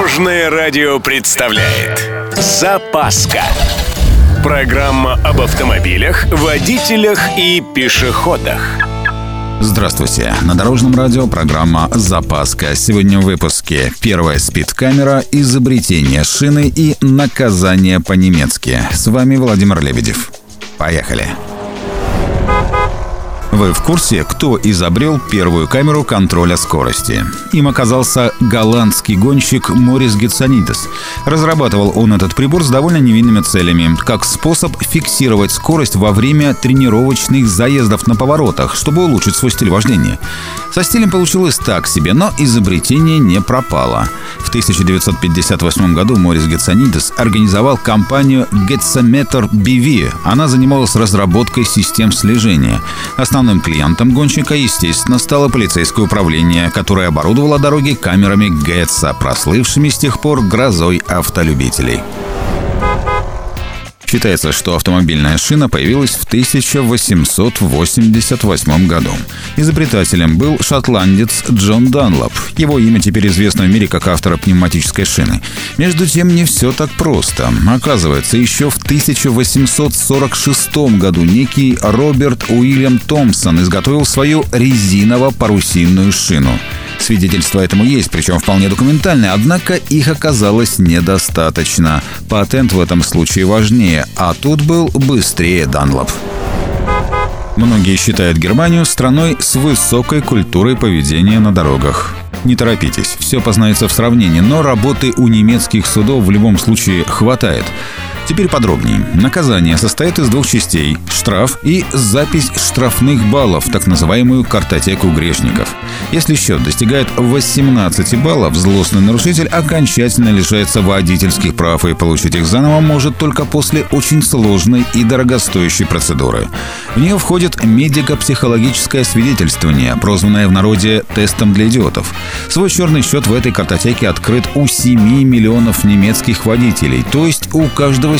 Дорожное радио представляет Запаска Программа об автомобилях, водителях и пешеходах Здравствуйте. На Дорожном радио программа «Запаска». Сегодня в выпуске первая спидкамера, изобретение шины и наказание по-немецки. С вами Владимир Лебедев. Поехали. Вы в курсе, кто изобрел первую камеру контроля скорости? Им оказался голландский гонщик Морис Гетсонидес. Разрабатывал он этот прибор с довольно невинными целями, как способ фиксировать скорость во время тренировочных заездов на поворотах, чтобы улучшить свой стиль вождения. Со стилем получилось так себе, но изобретение не пропало. В 1958 году Морис Гетсонидес организовал компанию Getsometer BV. Она занималась разработкой систем слежения. Основным клиентом гонщика, естественно, стало полицейское управление, которое оборудовало дороги камерами Гетса, прослывшими с тех пор грозой автолюбителей. Считается, что автомобильная шина появилась в 1888 году. Изобретателем был шотландец Джон Данлоп. Его имя теперь известно в мире как автора пневматической шины. Между тем, не все так просто. Оказывается, еще в 1846 году некий Роберт Уильям Томпсон изготовил свою резиново-парусинную шину. Свидетельства этому есть, причем вполне документальные, однако их оказалось недостаточно. Патент в этом случае важнее, а тут был быстрее Данлоп. Многие считают Германию страной с высокой культурой поведения на дорогах. Не торопитесь, все познается в сравнении, но работы у немецких судов в любом случае хватает. Теперь подробнее. Наказание состоит из двух частей – штраф и запись штрафных баллов, так называемую картотеку грешников. Если счет достигает 18 баллов, злостный нарушитель окончательно лишается водительских прав и получить их заново может только после очень сложной и дорогостоящей процедуры. В нее входит медико-психологическое свидетельствование, прозванное в народе «тестом для идиотов». Свой черный счет в этой картотеке открыт у 7 миллионов немецких водителей, то есть у каждого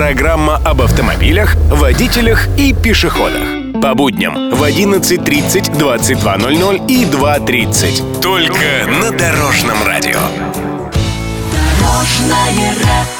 Программа об автомобилях, водителях и пешеходах. По будням в 11.30, 22.00 и 2.30. Только на Дорожном радио. Дорожное радио.